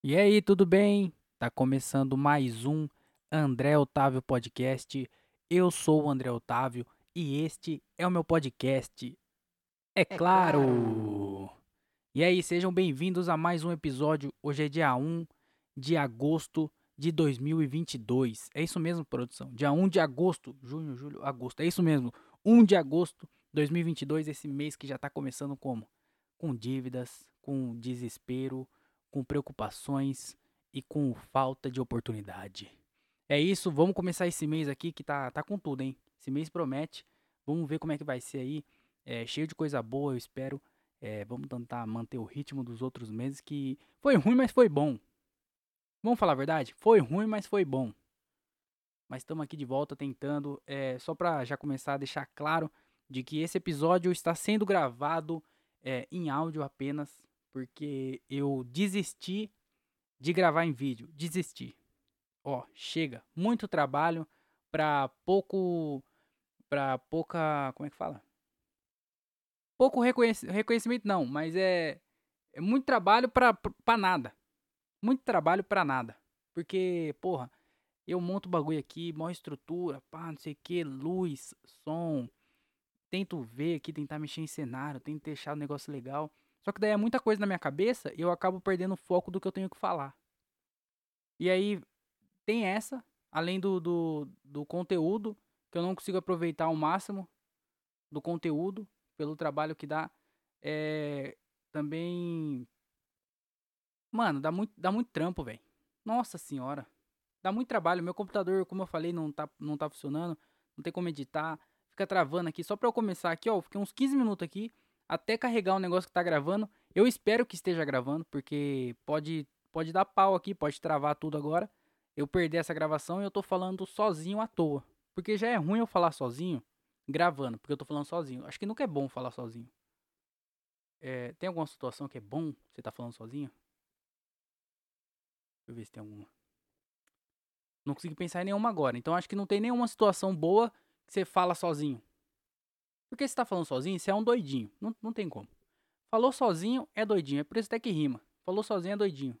E aí, tudo bem? Tá começando mais um André Otávio Podcast. Eu sou o André Otávio e este é o meu podcast. É claro! E aí, sejam bem-vindos a mais um episódio. Hoje é dia 1 de agosto de 2022. É isso mesmo, produção? Dia 1 de agosto, junho, julho, agosto. É isso mesmo. 1 de agosto de 2022, esse mês que já tá começando como? Com dívidas, com desespero, com preocupações e com falta de oportunidade. É isso, vamos começar esse mês aqui que tá, tá com tudo, hein? Esse mês promete. Vamos ver como é que vai ser aí. É, cheio de coisa boa, eu espero. É, vamos tentar manter o ritmo dos outros meses que foi ruim, mas foi bom. Vamos falar a verdade? Foi ruim, mas foi bom. Mas estamos aqui de volta tentando, é, só para já começar a deixar claro de que esse episódio está sendo gravado é, em áudio apenas, porque eu desisti de gravar em vídeo. Desisti. Ó, chega. Muito trabalho pra pouco. pra pouca. Como é que fala? Pouco reconhec reconhecimento, não, mas é. É muito trabalho pra nada. Muito trabalho pra nada. Porque, porra, eu monto o bagulho aqui, maior estrutura, pá, não sei o que, luz, som. Tento ver aqui, tentar mexer em cenário, tento deixar o negócio legal. Só que daí é muita coisa na minha cabeça e eu acabo perdendo o foco do que eu tenho que falar. E aí tem essa, além do, do, do conteúdo, que eu não consigo aproveitar ao máximo do conteúdo, pelo trabalho que dá. É, também. Mano, dá muito, dá muito trampo, velho. Nossa senhora. Dá muito trabalho. Meu computador, como eu falei, não tá, não tá funcionando. Não tem como editar. Fica travando aqui. Só pra eu começar aqui, ó. Fiquei uns 15 minutos aqui até carregar um negócio que tá gravando. Eu espero que esteja gravando, porque pode, pode dar pau aqui, pode travar tudo agora. Eu perder essa gravação e eu tô falando sozinho à toa. Porque já é ruim eu falar sozinho gravando, porque eu tô falando sozinho. Acho que nunca é bom falar sozinho. É, tem alguma situação que é bom você tá falando sozinho? Deixa eu ver se tem alguma. Não consegui pensar em nenhuma agora. Então acho que não tem nenhuma situação boa que você fala sozinho. Porque se tá falando sozinho, você é um doidinho. Não, não tem como. Falou sozinho é doidinho. É por isso até que rima. Falou sozinho é doidinho.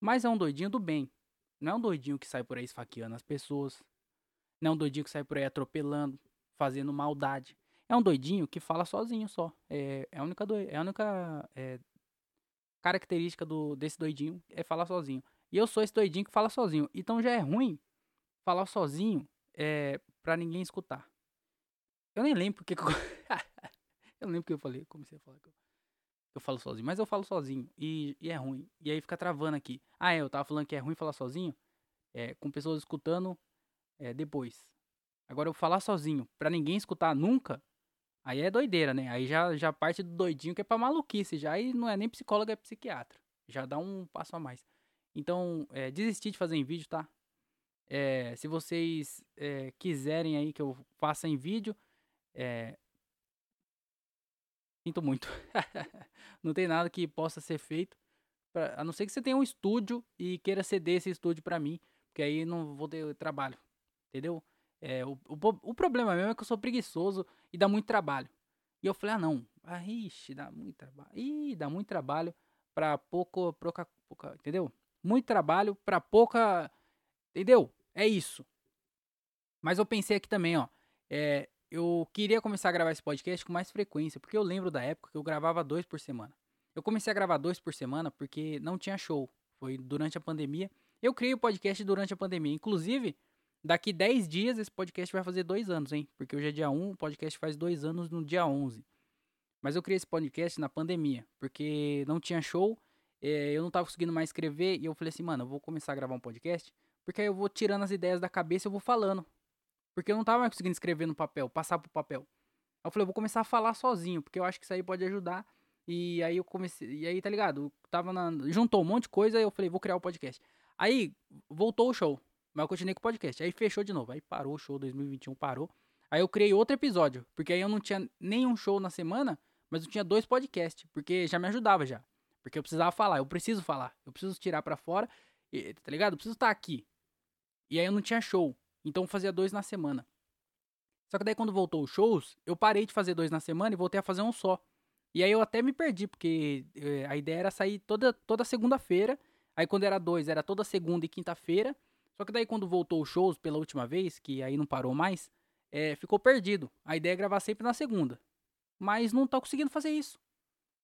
Mas é um doidinho do bem. Não é um doidinho que sai por aí esfaqueando as pessoas. Não é um doidinho que sai por aí atropelando, fazendo maldade. É um doidinho que fala sozinho só. É, é a única, do, é a única é, característica do, desse doidinho é falar sozinho. E eu sou esse doidinho que fala sozinho. Então já é ruim falar sozinho é, pra ninguém escutar. Eu nem lembro porque. eu não lembro que eu falei. Comecei a falar que eu, eu falo sozinho. Mas eu falo sozinho. E, e, é ruim. E aí fica travando aqui. Ah, é, eu tava falando que é ruim falar sozinho. É, com pessoas escutando é, depois. Agora eu falar sozinho, pra ninguém escutar nunca. Aí é doideira, né? Aí já, já parte do doidinho que é pra maluquice. Já aí não é nem psicólogo, é psiquiatra. Já dá um passo a mais. Então, é, desistir de fazer em vídeo, tá? É, se vocês é, quiserem aí que eu faça em vídeo, é... Sinto muito. não tem nada que possa ser feito. Pra... A não ser que você tenha um estúdio e queira ceder esse estúdio para mim. Porque aí não vou ter trabalho. Entendeu? É, o, o, o, problema mesmo é que eu sou preguiçoso e dá muito trabalho. E eu falei, ah não. Ah, ixi, dá muito trabalho. Ih, dá muito trabalho pra pouco, pouca, pouca. Entendeu? Muito trabalho pra pouca. Entendeu? É isso. Mas eu pensei aqui também, ó. É, eu queria começar a gravar esse podcast com mais frequência, porque eu lembro da época que eu gravava dois por semana. Eu comecei a gravar dois por semana porque não tinha show. Foi durante a pandemia. Eu criei o podcast durante a pandemia. Inclusive, daqui 10 dias esse podcast vai fazer dois anos, hein? Porque hoje é dia 1, o podcast faz dois anos no dia 11. Mas eu criei esse podcast na pandemia, porque não tinha show, é, eu não tava conseguindo mais escrever, e eu falei assim, mano, eu vou começar a gravar um podcast, porque aí eu vou tirando as ideias da cabeça e eu vou falando. Porque eu não tava mais conseguindo escrever no papel, passar pro papel. Aí eu falei, eu vou começar a falar sozinho, porque eu acho que isso aí pode ajudar. E aí eu comecei. E aí, tá ligado? Tava na, juntou um monte de coisa e eu falei, vou criar o um podcast. Aí voltou o show. Mas eu continuei com o podcast. Aí fechou de novo. Aí parou o show 2021, parou. Aí eu criei outro episódio. Porque aí eu não tinha nenhum show na semana, mas eu tinha dois podcasts. Porque já me ajudava já. Porque eu precisava falar, eu preciso falar. Eu preciso tirar para fora. E, tá ligado? Eu preciso estar aqui. E aí eu não tinha show. Então fazia dois na semana. Só que daí quando voltou os shows, eu parei de fazer dois na semana e voltei a fazer um só. E aí eu até me perdi, porque eh, a ideia era sair toda, toda segunda-feira. Aí quando era dois, era toda segunda e quinta-feira. Só que daí quando voltou os shows pela última vez, que aí não parou mais, é, ficou perdido. A ideia é gravar sempre na segunda. Mas não tô conseguindo fazer isso.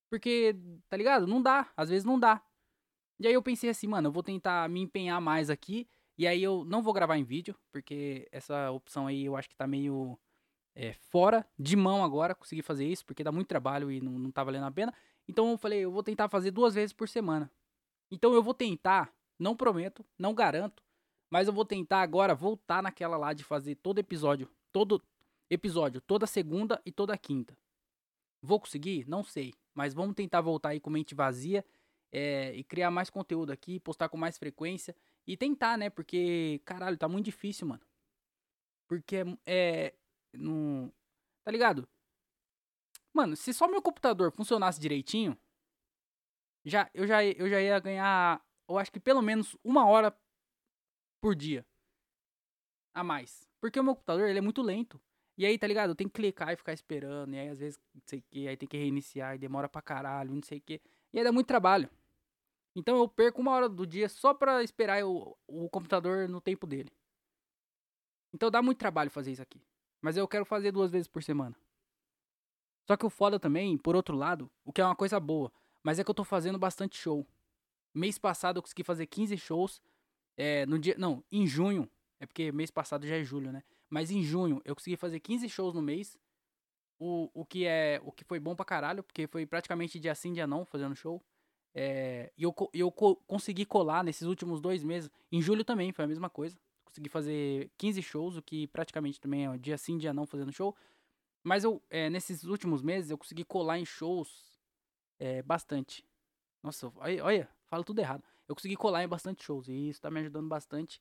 Porque, tá ligado? Não dá. Às vezes não dá. E aí eu pensei assim, mano, eu vou tentar me empenhar mais aqui. E aí eu não vou gravar em vídeo, porque essa opção aí eu acho que tá meio é, fora de mão agora conseguir fazer isso, porque dá muito trabalho e não, não tá valendo a pena. Então eu falei, eu vou tentar fazer duas vezes por semana. Então eu vou tentar, não prometo, não garanto, mas eu vou tentar agora voltar naquela lá de fazer todo episódio, todo episódio, toda segunda e toda quinta. Vou conseguir? Não sei, mas vamos tentar voltar aí com mente vazia é, e criar mais conteúdo aqui, postar com mais frequência e tentar, né? Porque, caralho, tá muito difícil, mano. Porque é, é não. Tá ligado? Mano, se só meu computador funcionasse direitinho, já eu já eu já ia ganhar, eu acho que pelo menos uma hora por dia a mais. Porque o meu computador ele é muito lento. E aí, tá ligado? Eu tenho que clicar e ficar esperando. E aí, às vezes, não sei o que, aí tem que reiniciar e demora pra caralho, não sei o que. E aí dá muito trabalho. Então eu perco uma hora do dia só pra esperar o, o computador no tempo dele. Então dá muito trabalho fazer isso aqui. Mas eu quero fazer duas vezes por semana. Só que o foda também, por outro lado, o que é uma coisa boa, mas é que eu tô fazendo bastante show. Mês passado eu consegui fazer 15 shows. É, no dia. Não, em junho. É porque mês passado já é julho, né? Mas em junho eu consegui fazer 15 shows no mês. O, o que é. O que foi bom pra caralho, porque foi praticamente dia sim, dia não, fazendo show. É, e eu, eu consegui colar nesses últimos dois meses. Em julho também foi a mesma coisa consegui fazer 15 shows, o que praticamente também é dia sim, dia não fazendo show. Mas eu, é, nesses últimos meses, eu consegui colar em shows é, bastante. Nossa, olha, olha, falo tudo errado. Eu consegui colar em bastante shows e isso tá me ajudando bastante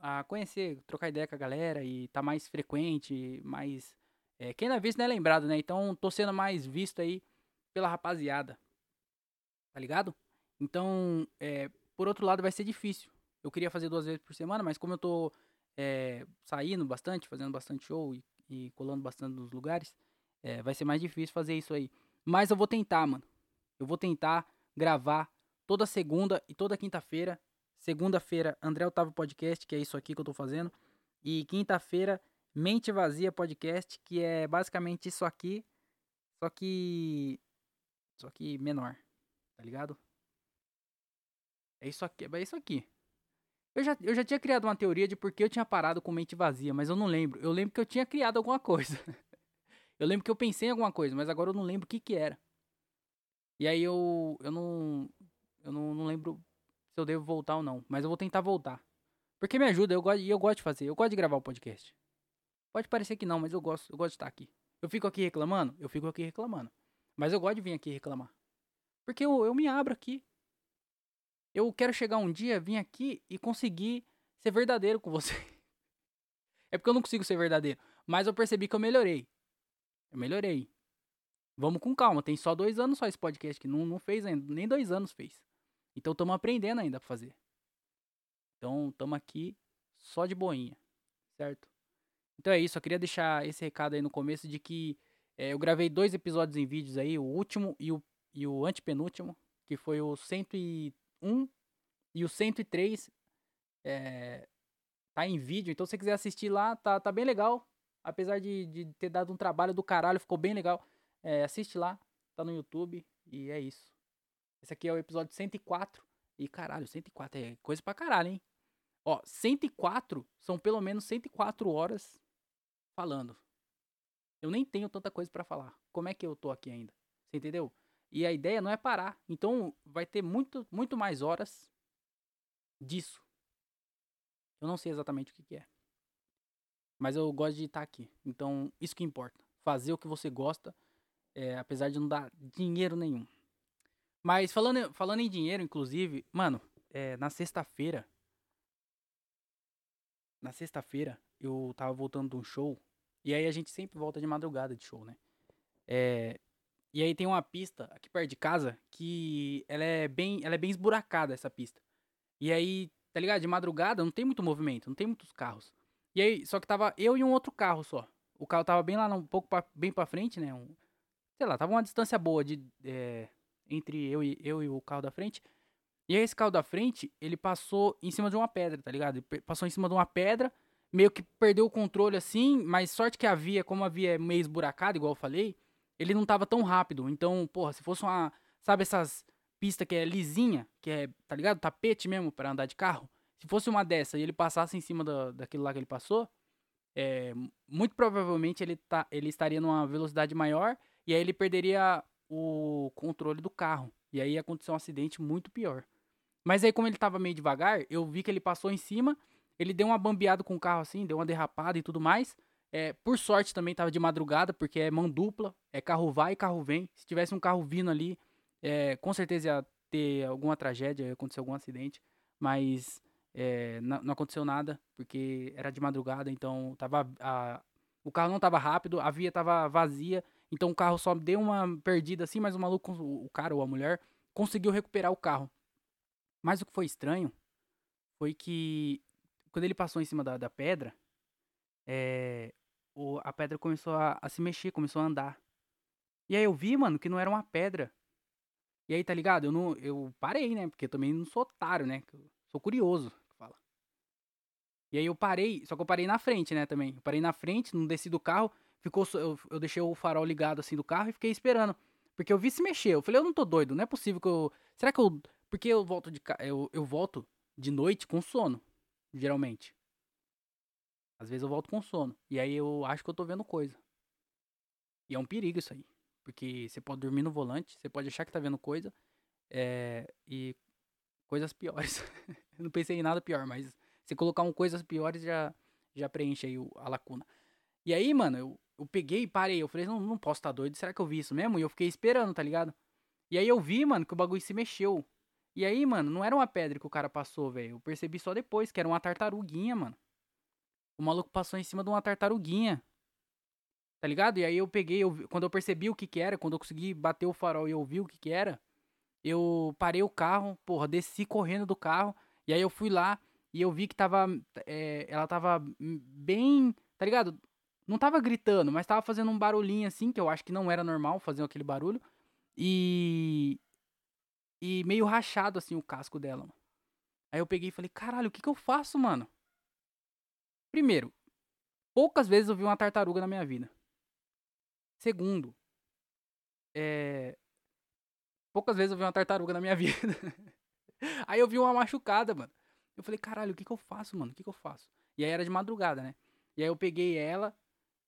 a conhecer, trocar ideia com a galera e tá mais frequente, mais. Quem não é visto não é lembrado, né? Então tô sendo mais visto aí pela rapaziada. Tá ligado? Então, é, por outro lado, vai ser difícil. Eu queria fazer duas vezes por semana, mas como eu tô é, saindo bastante, fazendo bastante show e, e colando bastante nos lugares, é, vai ser mais difícil fazer isso aí. Mas eu vou tentar, mano. Eu vou tentar gravar toda segunda e toda quinta-feira. Segunda-feira, André Otávio Podcast, que é isso aqui que eu tô fazendo. E quinta-feira, Mente Vazia Podcast, que é basicamente isso aqui, só que. Só que menor, tá ligado? É isso aqui, é isso aqui. Eu já, eu já tinha criado uma teoria de por que eu tinha parado com mente vazia, mas eu não lembro. Eu lembro que eu tinha criado alguma coisa. eu lembro que eu pensei em alguma coisa, mas agora eu não lembro o que que era. E aí eu, eu não, eu não, não lembro se eu devo voltar ou não, mas eu vou tentar voltar. Porque me ajuda, eu gosto, eu gosto de fazer, eu gosto de gravar o podcast. Pode parecer que não, mas eu gosto, eu gosto de estar aqui. Eu fico aqui reclamando? Eu fico aqui reclamando. Mas eu gosto de vir aqui reclamar. Porque eu, eu me abro aqui. Eu quero chegar um dia, vir aqui e conseguir ser verdadeiro com você. É porque eu não consigo ser verdadeiro. Mas eu percebi que eu melhorei. Eu melhorei. Vamos com calma. Tem só dois anos só esse podcast que não, não fez ainda. Nem dois anos fez. Então estamos aprendendo ainda pra fazer. Então estamos aqui só de boinha. Certo? Então é isso. Eu queria deixar esse recado aí no começo de que é, eu gravei dois episódios em vídeos aí. O último e o, e o antepenúltimo. Que foi o 130 1 e o 103 é, tá em vídeo. Então, se você quiser assistir lá, tá, tá bem legal. Apesar de, de ter dado um trabalho do caralho, ficou bem legal. É, assiste lá, tá no YouTube. E é isso. Esse aqui é o episódio 104. E caralho, 104 é coisa pra caralho, hein? Ó, 104 são pelo menos 104 horas falando. Eu nem tenho tanta coisa para falar. Como é que eu tô aqui ainda? Você entendeu? E a ideia não é parar. Então vai ter muito, muito mais horas disso. Eu não sei exatamente o que, que é. Mas eu gosto de estar aqui. Então, isso que importa. Fazer o que você gosta, é, apesar de não dar dinheiro nenhum. Mas falando, falando em dinheiro, inclusive, mano, é, na sexta-feira. Na sexta-feira, eu tava voltando de um show. E aí a gente sempre volta de madrugada de show, né? É, e aí tem uma pista aqui perto de casa que ela é bem, ela é bem esburacada essa pista. E aí, tá ligado? De madrugada não tem muito movimento, não tem muitos carros. E aí, só que tava eu e um outro carro só. O carro tava bem lá, um pouco pra, bem pra frente, né? Um, sei lá, tava uma distância boa de, é, entre eu e, eu e o carro da frente. E aí esse carro da frente, ele passou em cima de uma pedra, tá ligado? Ele passou em cima de uma pedra, meio que perdeu o controle assim, mas sorte que a via, como a via é meio esburacada, igual eu falei, ele não tava tão rápido. Então, porra, se fosse uma, sabe essas pistas que é lisinha, que é, tá ligado? Tapete mesmo para andar de carro. Se fosse uma dessa e ele passasse em cima da, daquele lá que ele passou, é, muito provavelmente ele, tá, ele estaria numa velocidade maior e aí ele perderia o controle do carro. E aí ia acontecer um acidente muito pior. Mas aí, como ele tava meio devagar, eu vi que ele passou em cima, ele deu uma bambeada com o carro assim, deu uma derrapada e tudo mais. É, por sorte também tava de madrugada, porque é mão dupla, é carro vai e carro vem. Se tivesse um carro vindo ali, é, com certeza ia ter alguma tragédia, ia acontecer algum acidente. Mas é, não, não, aconteceu nada, porque era de madrugada, então tava a, o carro não tava rápido, a via tava vazia, então o carro só deu uma perdida assim, mas o maluco, o cara ou a mulher, conseguiu recuperar o carro. Mas o que foi estranho foi que quando ele passou em cima da, da pedra, é, o, a pedra começou a, a, se mexer, começou a andar. E aí eu vi, mano, que não era uma pedra. E aí, tá ligado? Eu, não, eu parei, né? Porque eu também não sou otário, né? Eu sou curioso. Fala. E aí eu parei, só que eu parei na frente, né, também. Eu parei na frente, não desci do carro, ficou eu, eu deixei o farol ligado assim do carro e fiquei esperando. Porque eu vi se mexer. Eu falei, eu não tô doido, não é possível que eu. Será que eu porque eu volto de eu, eu volto de noite com sono, geralmente. Às vezes eu volto com sono. E aí eu acho que eu tô vendo coisa. E é um perigo isso aí. Porque você pode dormir no volante, você pode achar que tá vendo coisa. É, e coisas piores. não pensei em nada pior, mas se colocar um coisas piores já, já preenche aí o, a lacuna. E aí, mano, eu, eu peguei e parei. Eu falei, não, não posso estar tá doido. Será que eu vi isso mesmo? E eu fiquei esperando, tá ligado? E aí eu vi, mano, que o bagulho se mexeu. E aí, mano, não era uma pedra que o cara passou, velho. Eu percebi só depois que era uma tartaruguinha, mano. O maluco passou em cima de uma tartaruguinha. Tá ligado? E aí eu peguei, eu, quando eu percebi o que que era, quando eu consegui bater o farol e eu vi o que que era, eu parei o carro, porra, desci correndo do carro. E aí eu fui lá e eu vi que tava. É, ela tava bem. Tá ligado? Não tava gritando, mas tava fazendo um barulhinho assim, que eu acho que não era normal fazer aquele barulho. E, e meio rachado, assim, o casco dela, mano. Aí eu peguei e falei, caralho, o que que eu faço, mano? Primeiro, poucas vezes eu vi uma tartaruga na minha vida. Segundo, é... Poucas vezes eu vi uma tartaruga na minha vida. aí eu vi uma machucada, mano. Eu falei, caralho, o que que eu faço, mano? O que que eu faço? E aí era de madrugada, né? E aí eu peguei ela,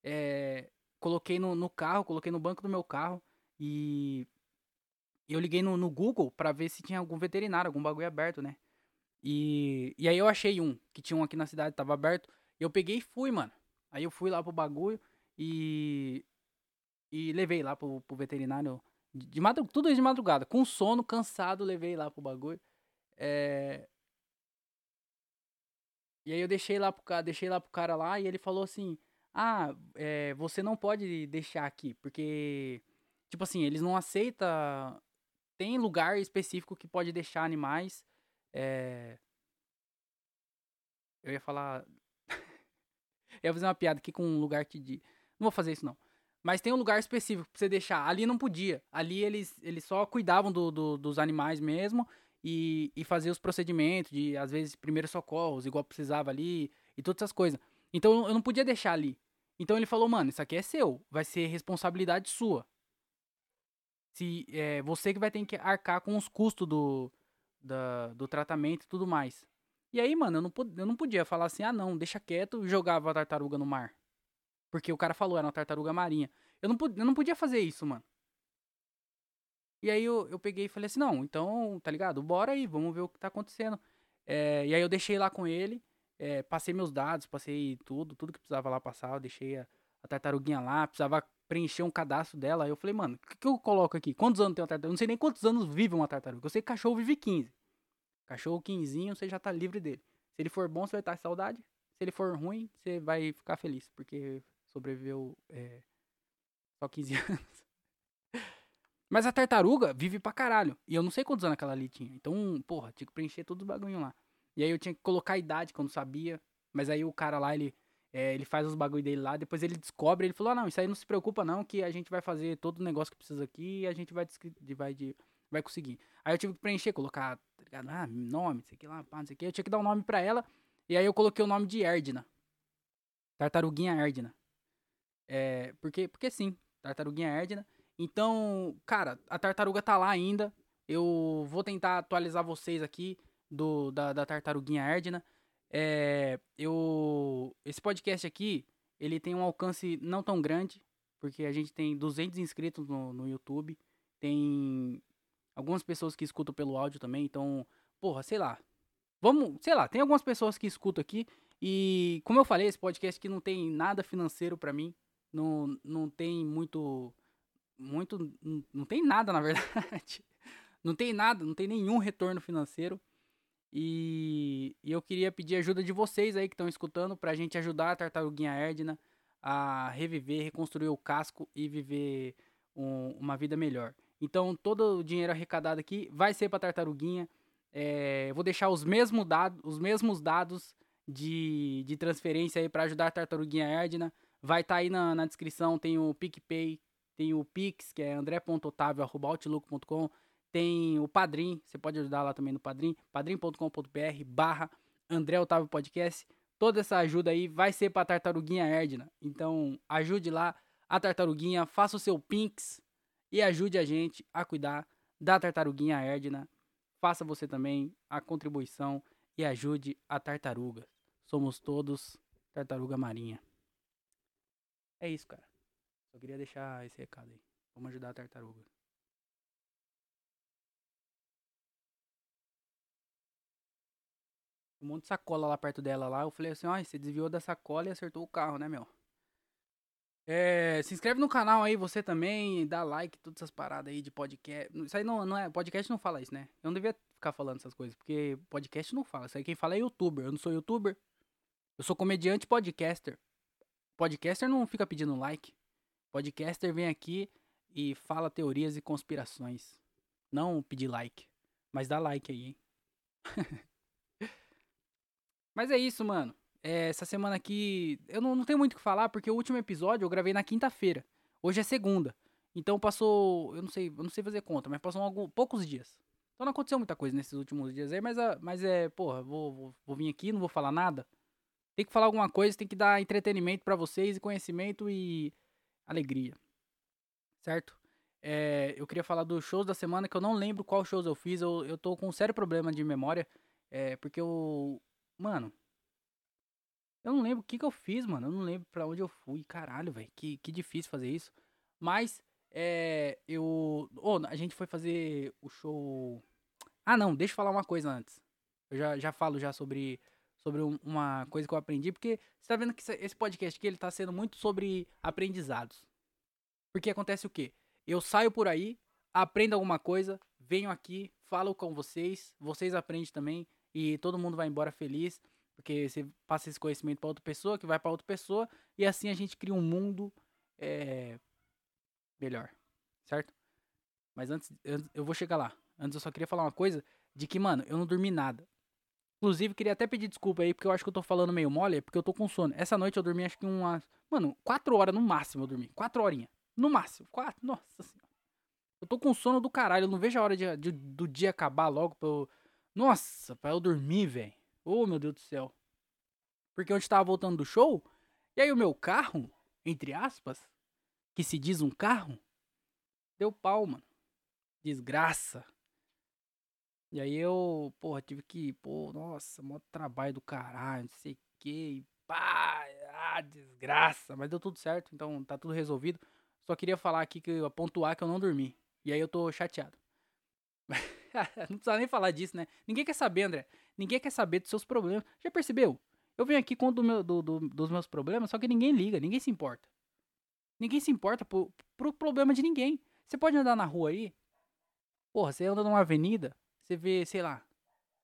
é... coloquei no, no carro, coloquei no banco do meu carro e eu liguei no, no Google para ver se tinha algum veterinário, algum bagulho aberto, né? E, e aí eu achei um, que tinha um aqui na cidade, tava aberto. Eu peguei e fui, mano. Aí eu fui lá pro bagulho e. E levei lá pro, pro veterinário. De, madrugada, tudo de madrugada. Com sono, cansado, levei lá pro bagulho. É... E aí eu deixei lá pro cara, deixei lá pro cara lá e ele falou assim: Ah, é, você não pode deixar aqui, porque. Tipo assim, eles não aceitam tem lugar específico que pode deixar animais. É... Eu ia falar. Eu ia fazer uma piada aqui com um lugar que. De... Não vou fazer isso, não. Mas tem um lugar específico pra você deixar. Ali não podia. Ali eles, eles só cuidavam do, do dos animais mesmo e, e faziam os procedimentos de, às vezes, primeiros socorros, igual precisava ali e todas essas coisas. Então eu não podia deixar ali. Então ele falou, mano, isso aqui é seu. Vai ser responsabilidade sua se é, você que vai ter que arcar com os custos do, da, do tratamento e tudo mais. E aí, mano, eu não, eu não podia falar assim, ah não, deixa quieto jogava a tartaruga no mar. Porque o cara falou, era uma tartaruga marinha. Eu não, eu não podia fazer isso, mano. E aí eu, eu peguei e falei assim, não, então, tá ligado? Bora aí, vamos ver o que tá acontecendo. É, e aí eu deixei lá com ele, é, passei meus dados, passei tudo, tudo que precisava lá passar, eu deixei a, a tartaruguinha lá, precisava preencher um cadastro dela. Aí eu falei, mano, o que, que eu coloco aqui? Quantos anos tem uma tartaruga? Eu não sei nem quantos anos vive uma tartaruga. Eu sei que cachorro vive 15. Cachorro 15, você já tá livre dele. Se ele for bom, você vai estar saudade. Se ele for ruim, você vai ficar feliz, porque sobreviveu é, só 15 anos. Mas a tartaruga vive pra caralho. E eu não sei quantos anos aquela ali tinha. Então, porra, tinha que preencher todos os bagulho lá. E aí eu tinha que colocar a idade não sabia. Mas aí o cara lá, ele é, ele faz os bagulho dele lá, depois ele descobre, ele falou, ah, não, isso aí não se preocupa não, que a gente vai fazer todo o negócio que precisa aqui e a gente vai, vai, de, vai conseguir. Aí eu tive que preencher, colocar ligado? Ah, nome, sei que lá, pá, não sei o que. Eu tinha que dar um nome pra ela. E aí eu coloquei o nome de Erdna. Tartaruguinha Erdna. É, porque, porque sim, Tartaruguinha Erdna. Então, cara, a tartaruga tá lá ainda. Eu vou tentar atualizar vocês aqui do da, da Tartaruguinha Erdna. É, eu, esse podcast aqui, ele tem um alcance não tão grande, porque a gente tem 200 inscritos no, no YouTube. Tem algumas pessoas que escutam pelo áudio também, então, porra, sei lá. Vamos, sei lá, tem algumas pessoas que escutam aqui e, como eu falei, esse podcast aqui não tem nada financeiro para mim, não, não tem muito muito não tem nada, na verdade. Não tem nada, não tem nenhum retorno financeiro. E, e eu queria pedir ajuda de vocês aí que estão escutando pra gente ajudar a Tartaruguinha Erdna a reviver, reconstruir o casco e viver um, uma vida melhor. Então, todo o dinheiro arrecadado aqui vai ser para Tartaruguinha. É, vou deixar os mesmos dados, os mesmos dados de, de transferência aí para ajudar a Tartaruguinha Erdna. Vai estar tá aí na, na descrição, tem o PicPay, tem o Pix, que é andré.otavio.outlook.com. Tem o Padrim, você pode ajudar lá também no Padrim, padrim.com.br barra André Otávio Podcast. Toda essa ajuda aí vai ser para Tartaruguinha Erdna. Então, ajude lá a Tartaruguinha, faça o seu Pix e ajude a gente a cuidar da Tartaruguinha Erdna. Faça você também a contribuição e ajude a tartaruga. Somos todos tartaruga marinha. É isso, cara. Só queria deixar esse recado aí. Vamos ajudar a tartaruga. Um monte de sacola lá perto dela lá. Eu falei assim, ó, você desviou da sacola e acertou o carro, né, meu? É, se inscreve no canal aí, você também, dá like, todas essas paradas aí de podcast. Isso aí não, não é. Podcast não fala isso, né? Eu não devia ficar falando essas coisas, porque podcast não fala. Isso aí quem fala é youtuber. Eu não sou youtuber. Eu sou comediante podcaster. Podcaster não fica pedindo like. Podcaster vem aqui e fala teorias e conspirações. Não pedir like. Mas dá like aí, hein? mas é isso, mano. É, essa semana aqui. Eu não, não tenho muito o que falar, porque o último episódio eu gravei na quinta-feira. Hoje é segunda. Então passou. Eu não sei, eu não sei fazer conta, mas passou algum, poucos dias. Então não aconteceu muita coisa nesses últimos dias aí, mas, mas é, porra, vou, vou, vou vir aqui, não vou falar nada. Tem que falar alguma coisa, tem que dar entretenimento para vocês e conhecimento e alegria. Certo? É, eu queria falar dos shows da semana, que eu não lembro qual shows eu fiz. Eu, eu tô com um sério problema de memória. É, porque eu. Mano. Eu não lembro o que, que eu fiz, mano. Eu não lembro pra onde eu fui. Caralho, velho. Que, que difícil fazer isso. Mas. É. Eu. Oh, a gente foi fazer o show. Ah, não. Deixa eu falar uma coisa antes. Eu já, já falo já sobre sobre uma coisa que eu aprendi, porque você tá vendo que esse podcast aqui ele tá sendo muito sobre aprendizados. Porque acontece o quê? Eu saio por aí, aprendo alguma coisa, venho aqui, falo com vocês, vocês aprendem também e todo mundo vai embora feliz, porque você passa esse conhecimento para outra pessoa, que vai para outra pessoa e assim a gente cria um mundo é, melhor, certo? Mas antes, eu vou chegar lá. Antes eu só queria falar uma coisa de que, mano, eu não dormi nada. Inclusive, queria até pedir desculpa aí, porque eu acho que eu tô falando meio mole, é porque eu tô com sono. Essa noite eu dormi acho que umas. Mano, quatro horas no máximo eu dormi. Quatro horinhas. No máximo. Quatro. Nossa senhora. Eu tô com sono do caralho. Eu não vejo a hora de, de do dia acabar logo pra eu. Nossa, pra eu dormir, velho. Oh, meu Deus do céu. Porque onde tava voltando do show, e aí o meu carro, entre aspas, que se diz um carro, deu pau, mano. Desgraça. E aí eu, porra, tive que, pô, nossa, mó trabalho do caralho, não sei o que, pá, ah, desgraça. Mas deu tudo certo, então tá tudo resolvido. Só queria falar aqui que pontuar que eu não dormi. E aí eu tô chateado. não precisa nem falar disso, né? Ninguém quer saber, André. Ninguém quer saber dos seus problemas. Já percebeu? Eu venho aqui conto do meu, do, do, dos meus problemas, só que ninguém liga, ninguém se importa. Ninguém se importa pro, pro problema de ninguém. Você pode andar na rua aí, porra, você anda numa avenida, você vê, sei lá,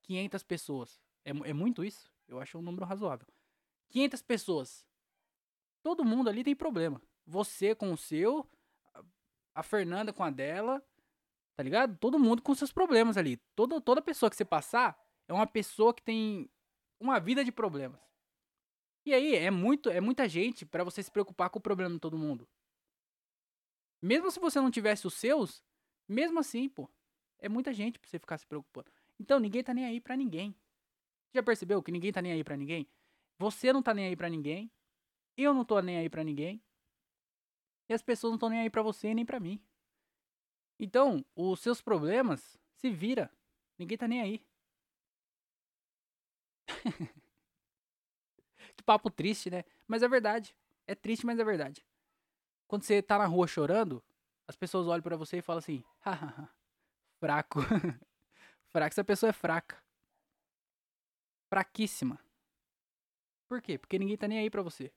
500 pessoas. É, é muito isso? Eu acho um número razoável. 500 pessoas. Todo mundo ali tem problema. Você com o seu, a Fernanda com a dela, tá ligado? Todo mundo com seus problemas ali. Toda, toda pessoa que você passar é uma pessoa que tem uma vida de problemas. E aí, é muito é muita gente para você se preocupar com o problema de todo mundo. Mesmo se você não tivesse os seus, mesmo assim, pô, é muita gente pra você ficar se preocupando. Então ninguém tá nem aí pra ninguém. Já percebeu que ninguém tá nem aí pra ninguém? Você não tá nem aí pra ninguém. Eu não tô nem aí pra ninguém. E as pessoas não estão nem aí pra você nem pra mim. Então, os seus problemas se vira. Ninguém tá nem aí. que papo triste, né? Mas é verdade. É triste, mas é verdade. Quando você tá na rua chorando, as pessoas olham para você e falam assim: hahaha, fraco. fraco. Essa pessoa é fraca. Fraquíssima. Por quê? Porque ninguém tá nem aí pra você.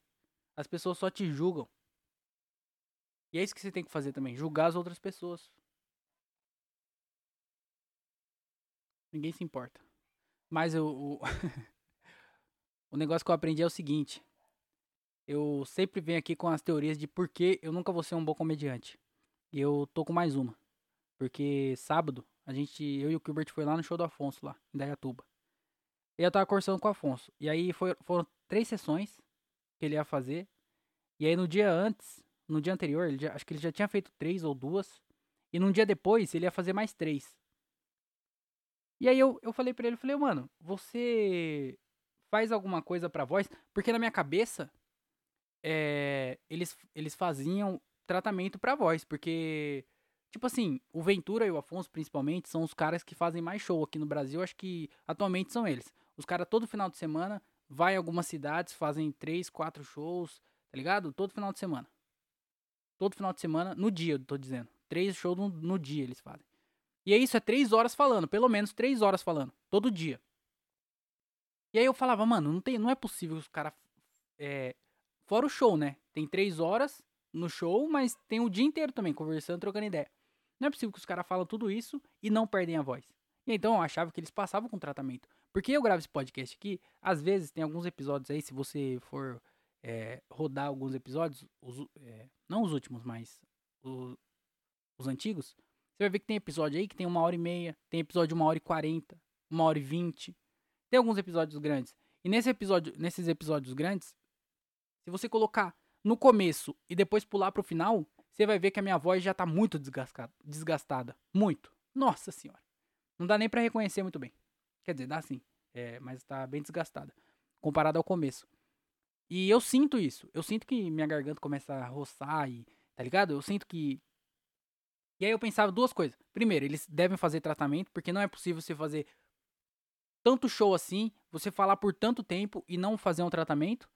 As pessoas só te julgam. E é isso que você tem que fazer também: julgar as outras pessoas. Ninguém se importa. Mas eu, o, o negócio que eu aprendi é o seguinte: eu sempre venho aqui com as teorias de por que eu nunca vou ser um bom comediante. E eu tô com mais uma. Porque sábado, a gente, eu e o Gilbert foi lá no show do Afonso, lá, em Dayatuba. E eu tava conversando com o Afonso. E aí foi, foram três sessões que ele ia fazer. E aí no dia antes, no dia anterior, já, acho que ele já tinha feito três ou duas. E num dia depois, ele ia fazer mais três. E aí eu, eu falei pra ele, eu falei, mano, você faz alguma coisa pra voz? Porque na minha cabeça, é, eles, eles faziam tratamento pra voz, porque, tipo assim, o Ventura e o Afonso, principalmente, são os caras que fazem mais show aqui no Brasil, acho que atualmente são eles. Os caras todo final de semana vai em algumas cidades, fazem três, quatro shows, tá ligado? Todo final de semana. Todo final de semana, no dia, eu tô dizendo. Três shows no, no dia eles fazem. E é isso, é três horas falando, pelo menos três horas falando, todo dia. E aí eu falava, mano, não, tem, não é possível os caras é, Fora o show, né? Tem três horas no show, mas tem o dia inteiro também, conversando, trocando ideia. Não é possível que os caras falam tudo isso e não perdem a voz. E então eu achava que eles passavam com tratamento. Porque eu gravo esse podcast aqui, às vezes tem alguns episódios aí, se você for é, rodar alguns episódios, os, é, não os últimos, mas os, os antigos, você vai ver que tem episódio aí que tem uma hora e meia, tem episódio de uma hora e quarenta, uma hora e vinte. Tem alguns episódios grandes. E nesse episódio, nesses episódios grandes, se você colocar no começo e depois pular pro final, você vai ver que a minha voz já tá muito desgastada. Muito. Nossa senhora. Não dá nem para reconhecer muito bem. Quer dizer, dá sim. É, mas tá bem desgastada. Comparado ao começo. E eu sinto isso. Eu sinto que minha garganta começa a roçar e. Tá ligado? Eu sinto que. E aí eu pensava duas coisas. Primeiro, eles devem fazer tratamento, porque não é possível você fazer tanto show assim, você falar por tanto tempo e não fazer um tratamento.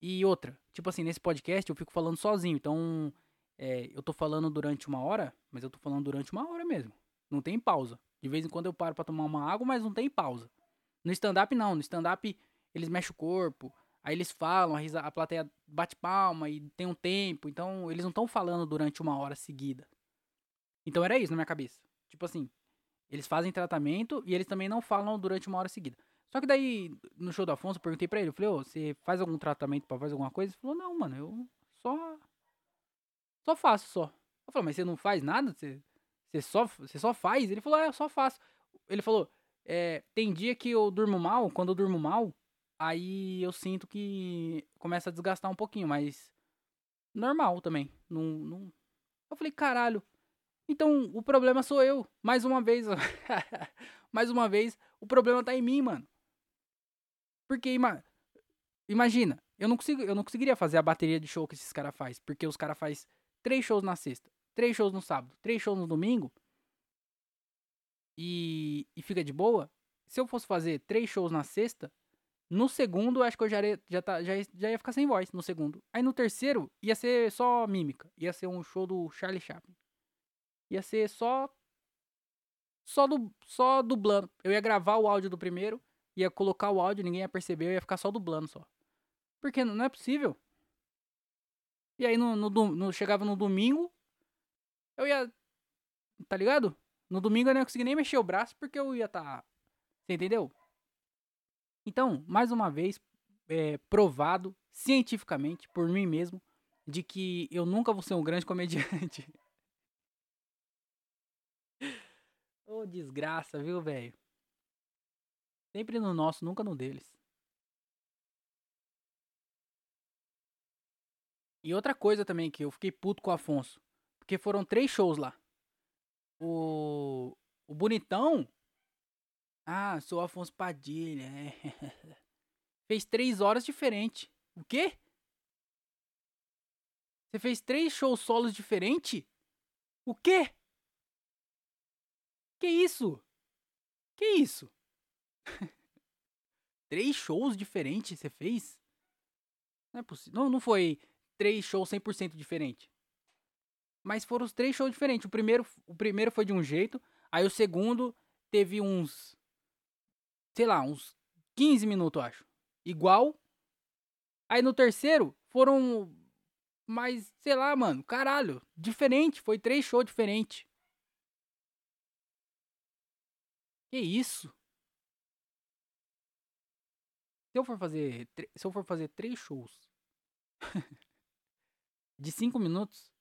E outra, tipo assim, nesse podcast eu fico falando sozinho, então é, eu tô falando durante uma hora, mas eu tô falando durante uma hora mesmo. Não tem pausa. De vez em quando eu paro para tomar uma água, mas não tem pausa. No stand-up não, no stand-up eles mexem o corpo, aí eles falam, a, plateia bate palma e tem um tempo, então eles não estão falando durante uma hora seguida. Então era isso na minha cabeça. Tipo assim, eles fazem tratamento e eles também não falam durante uma hora seguida. Só que daí, no show do Afonso, eu perguntei pra ele, eu falei, ô, você faz algum tratamento pra fazer alguma coisa? Ele falou, não, mano, eu só. Só faço só. Eu falei, mas você não faz nada? Você, você, só, você só faz? Ele falou, é, eu só faço. Ele falou, é, tem dia que eu durmo mal, quando eu durmo mal, aí eu sinto que começa a desgastar um pouquinho, mas normal também. Não, não... Eu falei, caralho. Então o problema sou eu. Mais uma vez. mais uma vez, o problema tá em mim, mano. Porque ima imagina, eu não consigo, eu não conseguiria fazer a bateria de show que esses caras faz, porque os caras faz três shows na sexta, três shows no sábado, três shows no domingo. E, e fica de boa. Se eu fosse fazer três shows na sexta, no segundo, acho que eu já já, tá, já, já ia ficar sem voz no segundo. Aí no terceiro, ia ser só mímica. Ia ser um show do Charlie Chaplin. Ia ser só. Só, do, só dublando. Eu ia gravar o áudio do primeiro ia colocar o áudio, ninguém ia perceber, eu ia ficar só dublando só. Porque não é possível. E aí no, no, no, chegava no domingo, eu ia. Tá ligado? No domingo eu não ia conseguir nem mexer o braço porque eu ia tá. Você entendeu? Então, mais uma vez, é, provado cientificamente por mim mesmo de que eu nunca vou ser um grande comediante. Ô, oh, desgraça, viu, velho? Sempre no nosso, nunca no deles. E outra coisa também que eu fiquei puto com o Afonso. Porque foram três shows lá. O, o Bonitão. Ah, sou Afonso Padilha. É. Fez três horas diferente. O quê? Você fez três shows solos diferentes? O quê? Que isso? Que isso? três shows diferentes você fez? Não é possível. Não, não foi três shows 100% diferente. Mas foram os três shows diferentes. O primeiro, o primeiro foi de um jeito, aí o segundo teve uns sei lá, uns 15 minutos, eu acho. Igual. Aí no terceiro foram mais, sei lá, mano, caralho, diferente, foi três shows diferentes. Que isso? Se eu for fazer, se eu for fazer três shows de cinco minutos,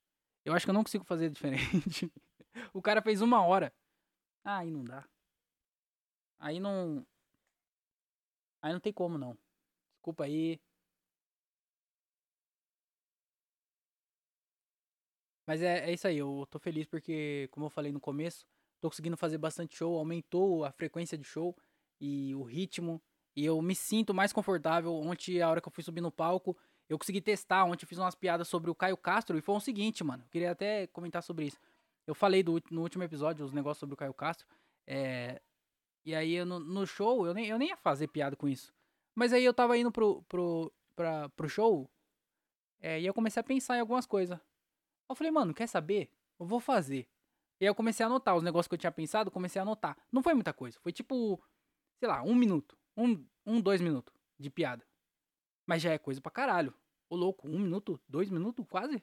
eu acho que eu não consigo fazer diferente. o cara fez uma hora. Aí não dá. Aí não. Aí não tem como não. Desculpa aí. Mas é, é isso aí, eu tô feliz porque, como eu falei no começo, tô conseguindo fazer bastante show, aumentou a frequência de show e o ritmo. E eu me sinto mais confortável. Ontem, a hora que eu fui subir no palco, eu consegui testar. Ontem eu fiz umas piadas sobre o Caio Castro e foi o seguinte, mano. Eu queria até comentar sobre isso. Eu falei do, no último episódio os negócios sobre o Caio Castro. É, e aí eu, no, no, show, eu nem, eu nem ia fazer piada com isso. Mas aí eu tava indo pro, pro, pra, pro show é, e eu comecei a pensar em algumas coisas. Eu falei, mano, quer saber? Eu vou fazer. E aí eu comecei a anotar os negócios que eu tinha pensado, comecei a anotar. Não foi muita coisa, foi tipo, sei lá, um minuto. Um, um dois minutos de piada. Mas já é coisa pra caralho. Ô louco, um minuto, dois minutos, quase?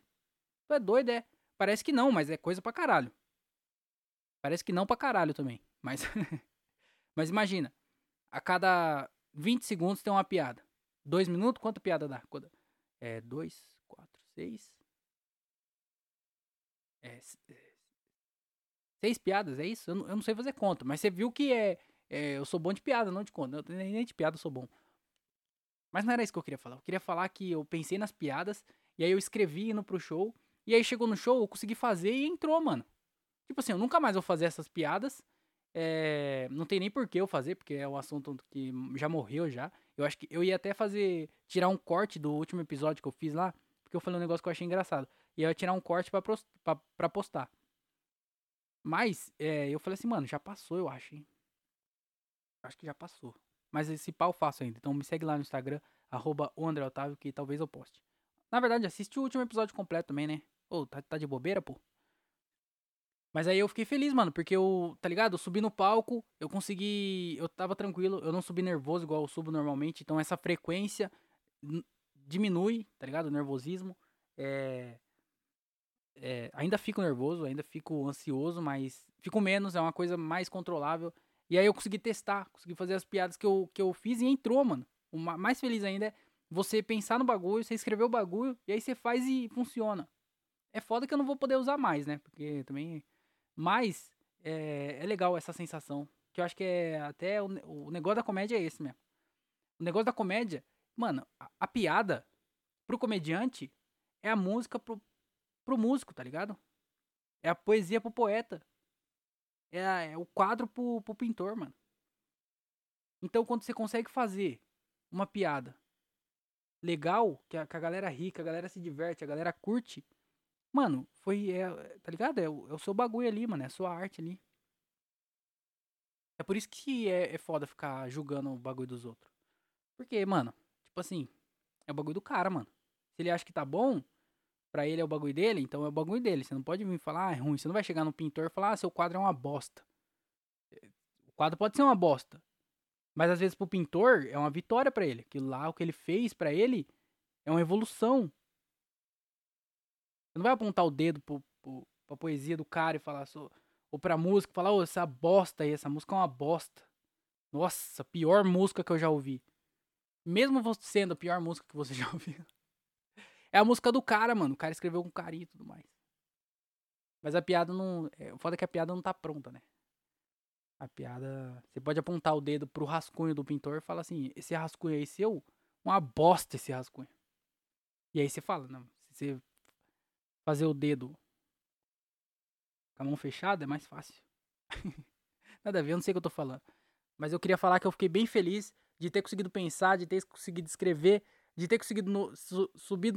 Tu é doido, é? Parece que não, mas é coisa pra caralho. Parece que não pra caralho também. Mas. mas imagina, a cada 20 segundos tem uma piada. Dois minutos, quanta piada dá? É, dois, quatro, seis. É, seis piadas, é isso? Eu não, eu não, sei fazer conta, mas você viu que é, é, Eu sou bom de piada, não de conta. Eu, nem de piada eu sou bom. Mas não era isso que eu queria falar. Eu queria falar que eu pensei nas piadas, e aí eu escrevi indo pro show, e aí chegou no show, eu consegui fazer e entrou, mano. Tipo assim, eu nunca mais vou fazer essas piadas. É, não tem nem por que eu fazer, porque é um assunto que já morreu já. Eu acho que eu ia até fazer. Tirar um corte do último episódio que eu fiz lá. Porque eu falei um negócio que eu achei engraçado. E eu ia tirar um corte pra, pra, pra postar. Mas, é, eu falei assim, mano, já passou, eu acho, hein? Acho que já passou. Mas esse pau eu faço ainda. Então me segue lá no Instagram, arroba Otávio, que talvez eu poste. Na verdade, assiste o último episódio completo também, né? Ô, oh, tá, tá de bobeira, pô? Mas aí eu fiquei feliz, mano, porque eu, tá ligado? Eu subi no palco, eu consegui. Eu tava tranquilo, eu não subi nervoso igual eu subo normalmente. Então essa frequência diminui, tá ligado? O nervosismo. É, é, ainda fico nervoso, ainda fico ansioso, mas fico menos, é uma coisa mais controlável. E aí eu consegui testar, consegui fazer as piadas que eu, que eu fiz e entrou, mano. O mais feliz ainda é você pensar no bagulho, você escrever o bagulho, e aí você faz e funciona. É foda que eu não vou poder usar mais, né? Porque também mas é, é legal essa sensação. Que eu acho que é até o, o negócio da comédia é esse mesmo. O negócio da comédia, mano, a, a piada pro comediante é a música pro, pro músico, tá ligado? É a poesia pro poeta. É, a, é o quadro pro, pro pintor, mano. Então quando você consegue fazer uma piada legal, que a, que a galera ri, que a galera se diverte, a galera curte, Mano, foi. É, tá ligado? É o, é o seu bagulho ali, mano. É a sua arte ali. É por isso que é, é foda ficar julgando o bagulho dos outros. Porque, mano, tipo assim, é o bagulho do cara, mano. Se ele acha que tá bom, pra ele é o bagulho dele, então é o bagulho dele. Você não pode vir falar, ah, é ruim. Você não vai chegar no pintor e falar, ah, seu quadro é uma bosta. O quadro pode ser uma bosta. Mas às vezes pro pintor é uma vitória para ele. Aquilo lá, o que ele fez para ele é uma evolução. Você não vai apontar o dedo pro, pro, pra poesia do cara e falar, sou, ou pra música, falar, ô, oh, essa bosta aí, essa música é uma bosta. Nossa, pior música que eu já ouvi. Mesmo sendo a pior música que você já ouviu. É a música do cara, mano. O cara escreveu com carinho e tudo mais. Mas a piada não. É, o foda é que a piada não tá pronta, né? A piada. Você pode apontar o dedo pro rascunho do pintor e falar assim: esse rascunho aí seu, uma bosta esse rascunho. E aí você fala, não. Se você fazer o dedo com a mão fechada é mais fácil. Nada a ver, eu não sei o que eu tô falando. Mas eu queria falar que eu fiquei bem feliz de ter conseguido pensar, de ter conseguido escrever, de ter conseguido su, subir,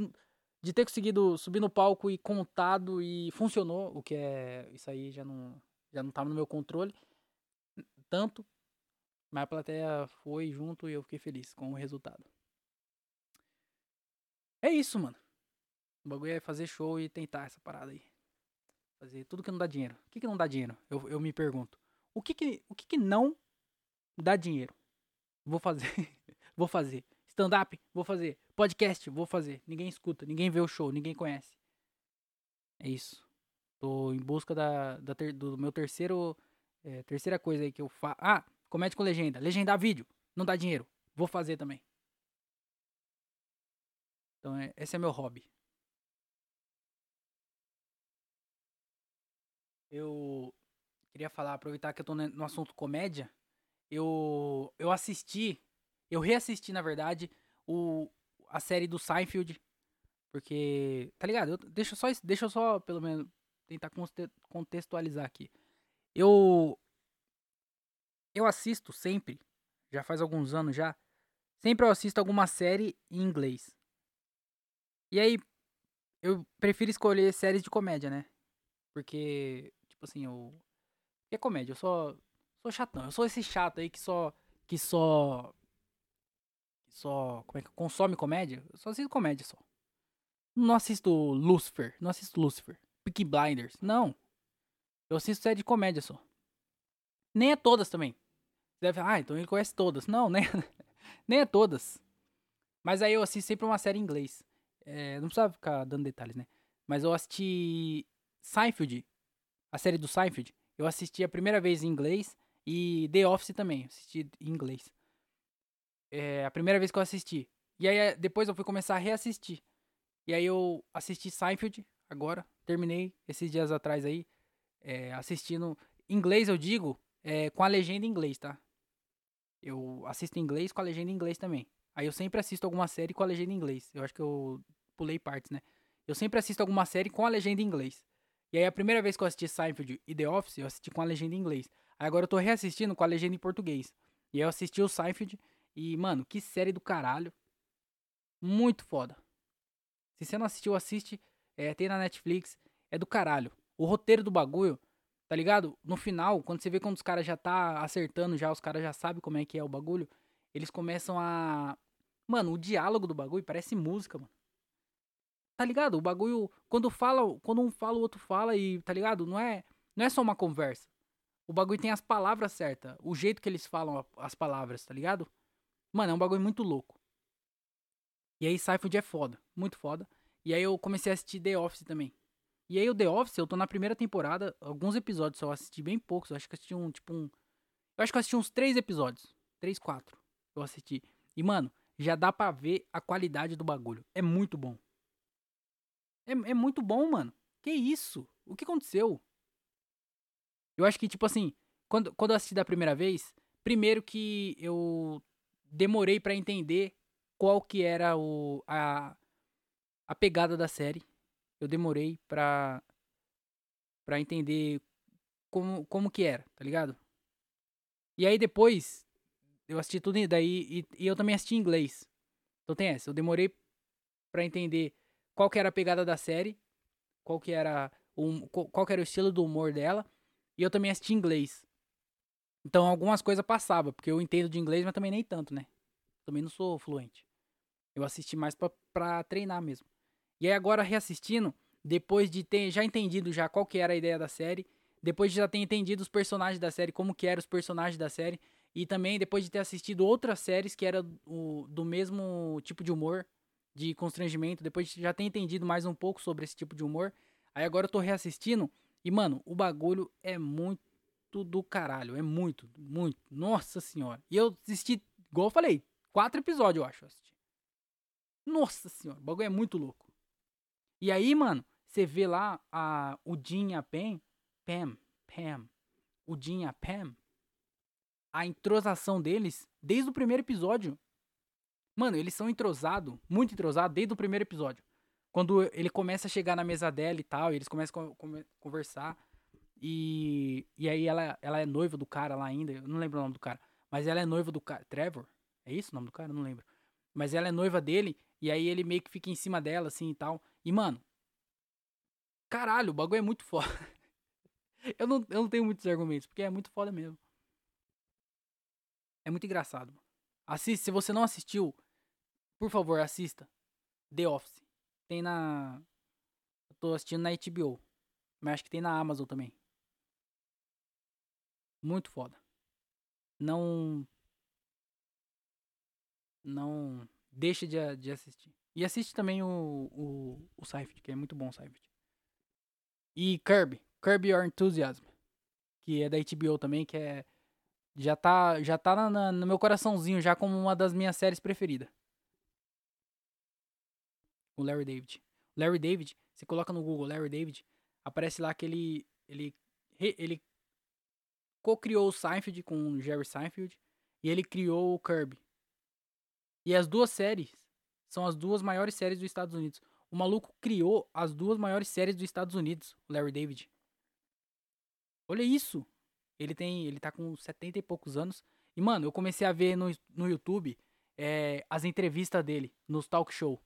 de ter conseguido subir no palco e contado e funcionou, o que é isso aí já não já não tava no meu controle tanto, mas a plateia foi junto e eu fiquei feliz com o resultado. É isso, mano. O bagulho é fazer show e tentar essa parada aí. Fazer tudo que não dá dinheiro. O que, que não dá dinheiro? Eu, eu me pergunto. O que que, o que que não dá dinheiro? Vou fazer. vou fazer. Stand-up? Vou fazer. Podcast? Vou fazer. Ninguém escuta, ninguém vê o show, ninguém conhece. É isso. Tô em busca da, da ter, do meu terceiro. É, terceira coisa aí que eu faço. Ah, comédia com legenda. Legendar vídeo. Não dá dinheiro. Vou fazer também. Então, é, esse é meu hobby. Eu queria falar, aproveitar que eu tô no assunto comédia. Eu, eu assisti, eu reassisti, na verdade, o, a série do Seinfeld. Porque, tá ligado? Eu, deixa, só, deixa eu só, pelo menos, tentar contextualizar aqui. Eu. Eu assisto sempre, já faz alguns anos já. Sempre eu assisto alguma série em inglês. E aí, eu prefiro escolher séries de comédia, né? Porque, tipo assim, eu. É comédia, eu só. Sou chatão. Eu sou esse chato aí que só. Que só. Só. Como é que. Consome comédia? Eu só assisto comédia só. Não assisto Lucifer. Não assisto Lucifer. Peaky Blinders. Não. Eu assisto série de comédia só. Nem é todas também. Você deve ah, então ele conhece todas. Não, nem, nem é todas. Mas aí eu assisto sempre uma série em inglês. É, não precisa ficar dando detalhes, né? Mas eu assisti Seinfeld, a série do Seinfeld. Eu assisti a primeira vez em inglês e The Office também, assisti em inglês. É a primeira vez que eu assisti. E aí depois eu fui começar a reassistir. E aí eu assisti Seinfeld agora, terminei esses dias atrás aí, é, assistindo inglês eu digo, é, com a legenda em inglês, tá? Eu assisto em inglês com a legenda em inglês também. Aí eu sempre assisto alguma série com a legenda em inglês. Eu acho que eu pulei partes, né? Eu sempre assisto alguma série com a legenda em inglês. E aí a primeira vez que eu assisti Seinfeld e The Office, eu assisti com a legenda em inglês. Aí agora eu tô reassistindo com a legenda em português. E aí eu assisti o Seinfeld e, mano, que série do caralho. Muito foda. Se você não assistiu, assiste. É, tem na Netflix. É do caralho. O roteiro do bagulho, tá ligado? No final, quando você vê quando os caras já tá acertando já, os caras já sabem como é que é o bagulho, eles começam a... Mano, o diálogo do bagulho parece música, mano. Tá ligado? O bagulho, quando fala, quando um fala, o outro fala e, tá ligado? Não é, não é só uma conversa. O bagulho tem as palavras certas, o jeito que eles falam as palavras, tá ligado? Mano, é um bagulho muito louco. E aí Seinfeld é foda, muito foda. E aí eu comecei a assistir The Office também. E aí o The Office, eu tô na primeira temporada, alguns episódios só, eu assisti bem poucos, eu acho que assisti um, tipo um... Eu acho que eu assisti uns três episódios, três, quatro, eu assisti. E, mano, já dá pra ver a qualidade do bagulho. É muito bom. É, é muito bom, mano. Que isso? O que aconteceu? Eu acho que, tipo assim, quando, quando eu assisti da primeira vez, primeiro que eu demorei para entender qual que era o, a, a pegada da série. Eu demorei pra, pra entender como, como que era, tá ligado? E aí depois, eu assisti tudo daí, e, e eu também assisti em inglês. Então tem essa, eu demorei para entender qual que era a pegada da série, qual que era o, qual que era o estilo do humor dela, e eu também assisti inglês. Então algumas coisas passava, porque eu entendo de inglês, mas também nem tanto, né? Também não sou fluente. Eu assisti mais pra, pra treinar mesmo. E aí agora reassistindo, depois de ter já entendido já qual que era a ideia da série, depois de já ter entendido os personagens da série, como que eram os personagens da série, e também depois de ter assistido outras séries que era o, do mesmo tipo de humor, de constrangimento, depois de já ter entendido mais um pouco sobre esse tipo de humor. Aí agora eu tô reassistindo e, mano, o bagulho é muito do caralho. É muito, muito. Nossa senhora. E eu assisti, igual eu falei, quatro episódios, eu acho. Assisti. Nossa senhora, o bagulho é muito louco. E aí, mano, você vê lá a, o Jim e a Pam, Pam, Pam, o Jim e a Pam, a entrosação deles, desde o primeiro episódio, Mano, eles são entrosados, muito entrosados, desde o primeiro episódio. Quando ele começa a chegar na mesa dela e tal, e eles começam a conversar. E, e aí ela, ela é noiva do cara lá ainda, eu não lembro o nome do cara. Mas ela é noiva do cara. Trevor? É isso o nome do cara? Não lembro. Mas ela é noiva dele, e aí ele meio que fica em cima dela, assim e tal. E, mano. Caralho, o bagulho é muito foda. eu, não, eu não tenho muitos argumentos, porque é muito foda mesmo. É muito engraçado. Assiste, se você não assistiu, por favor, assista. The Office. Tem na. Eu tô assistindo na HBO. Mas acho que tem na Amazon também. Muito foda. Não. Não. Deixa de, de assistir. E assiste também o, o, o Seifert, que é muito bom o Seifert. E Kirby. Kirby Your Enthusiasm. Que é da HBO também, que é. Já tá, já tá na, no meu coraçãozinho, já como uma das minhas séries preferidas. O Larry David. Larry David, você coloca no Google Larry David, aparece lá que ele. Ele, ele co-criou o Seinfeld com o Jerry Seinfeld e ele criou o Kirby. E as duas séries são as duas maiores séries dos Estados Unidos. O maluco criou as duas maiores séries dos Estados Unidos, o Larry David. Olha isso. Ele tem, ele tá com 70 e poucos anos. E mano, eu comecei a ver no, no YouTube é, as entrevistas dele nos talk show.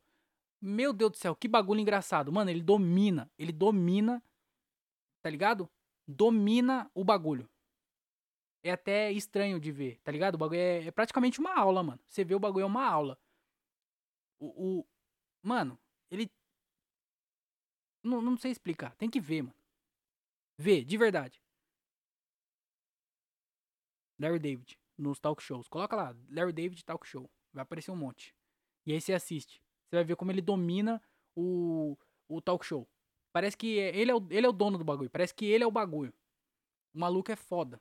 Meu Deus do céu, que bagulho engraçado. Mano, ele domina, ele domina, tá ligado? Domina o bagulho é até estranho de ver, tá ligado? O bagulho é, é praticamente uma aula, mano. Você vê o bagulho é uma aula. O. o mano, ele. Não, não sei explicar. Tem que ver, mano. Vê, de verdade. Larry David, nos talk shows. Coloca lá, Larry David Talk Show. Vai aparecer um monte. E aí você assiste. Você vai ver como ele domina o, o talk show. Parece que ele é, o, ele é o dono do bagulho. Parece que ele é o bagulho. O maluco é foda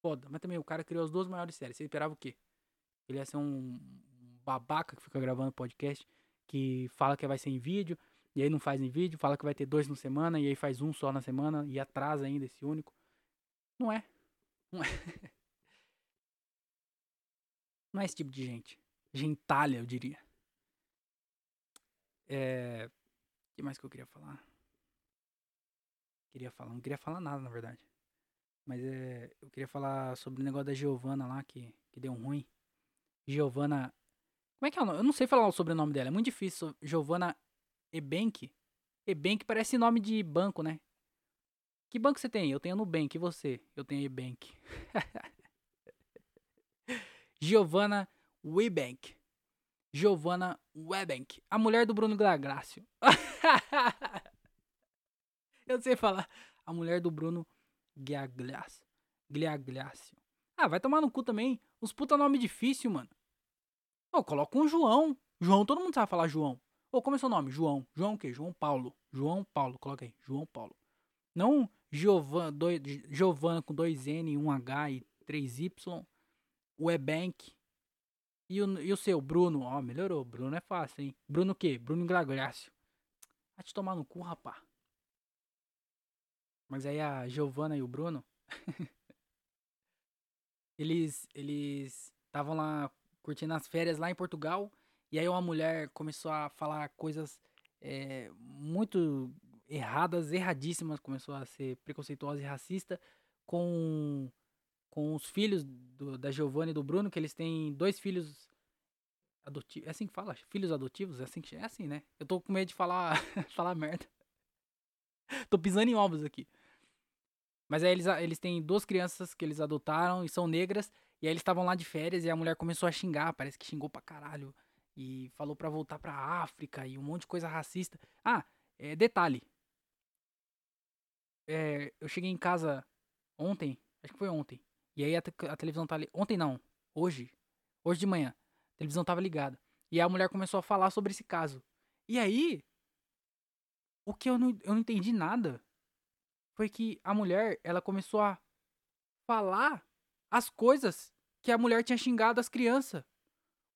foda. Mas também o cara criou as duas maiores séries. Você esperava o quê? Ele ia ser um babaca que fica gravando podcast, que fala que vai ser em vídeo, e aí não faz em vídeo, fala que vai ter dois na semana, e aí faz um só na semana, e atrasa ainda esse único. Não é. Não é. Não é esse tipo de gente. Gentalha, eu diria. É. O que mais que eu queria falar? Queria falar, não queria falar nada, na verdade. Mas é, eu queria falar sobre o negócio da Giovana lá, que, que deu ruim. Giovana. Como é que é o nome? Eu não sei falar o sobrenome dela, é muito difícil. Giovana Ebank. Ebank parece nome de banco, né? Que banco você tem? Eu tenho Nubank. E você? Eu tenho Ebank. Giovana Webank. Giovana Webank. A mulher do Bruno Glagrácio. eu sei falar. A mulher do Bruno Gliagliacio. Gliagliacio. Ah, vai tomar no cu também. Os puta nome difícil, mano. Ô, coloca um João. João, todo mundo sabe falar João. Ô, como é seu nome? João. João o quê? João Paulo. João Paulo, coloca aí. João Paulo. Não Giovanna com dois N, um H e três Y. O Ebank. E o, e o seu, Bruno? Ó, melhorou. Bruno é fácil, hein? Bruno o quê? Bruno Glagliacio. Vai te tomar no cu, rapá. Mas aí a Giovana e o Bruno, eles eles estavam lá curtindo as férias lá em Portugal, e aí uma mulher começou a falar coisas é, muito erradas, erradíssimas, começou a ser preconceituosa e racista com com os filhos do, da Giovanna e do Bruno, que eles têm dois filhos adotivos. É assim que fala? Filhos adotivos? É assim que é assim, né? Eu tô com medo de falar falar merda. tô pisando em ovos aqui. Mas aí eles, eles têm duas crianças que eles adotaram e são negras. E aí eles estavam lá de férias e a mulher começou a xingar, parece que xingou pra caralho. E falou pra voltar pra África e um monte de coisa racista. Ah, é, detalhe. É, eu cheguei em casa ontem, acho que foi ontem. E aí a, a televisão tá ali. Ontem não, hoje. Hoje de manhã. A televisão tava ligada. E a mulher começou a falar sobre esse caso. E aí. O que eu não, eu não entendi nada foi que a mulher, ela começou a falar as coisas que a mulher tinha xingado as crianças.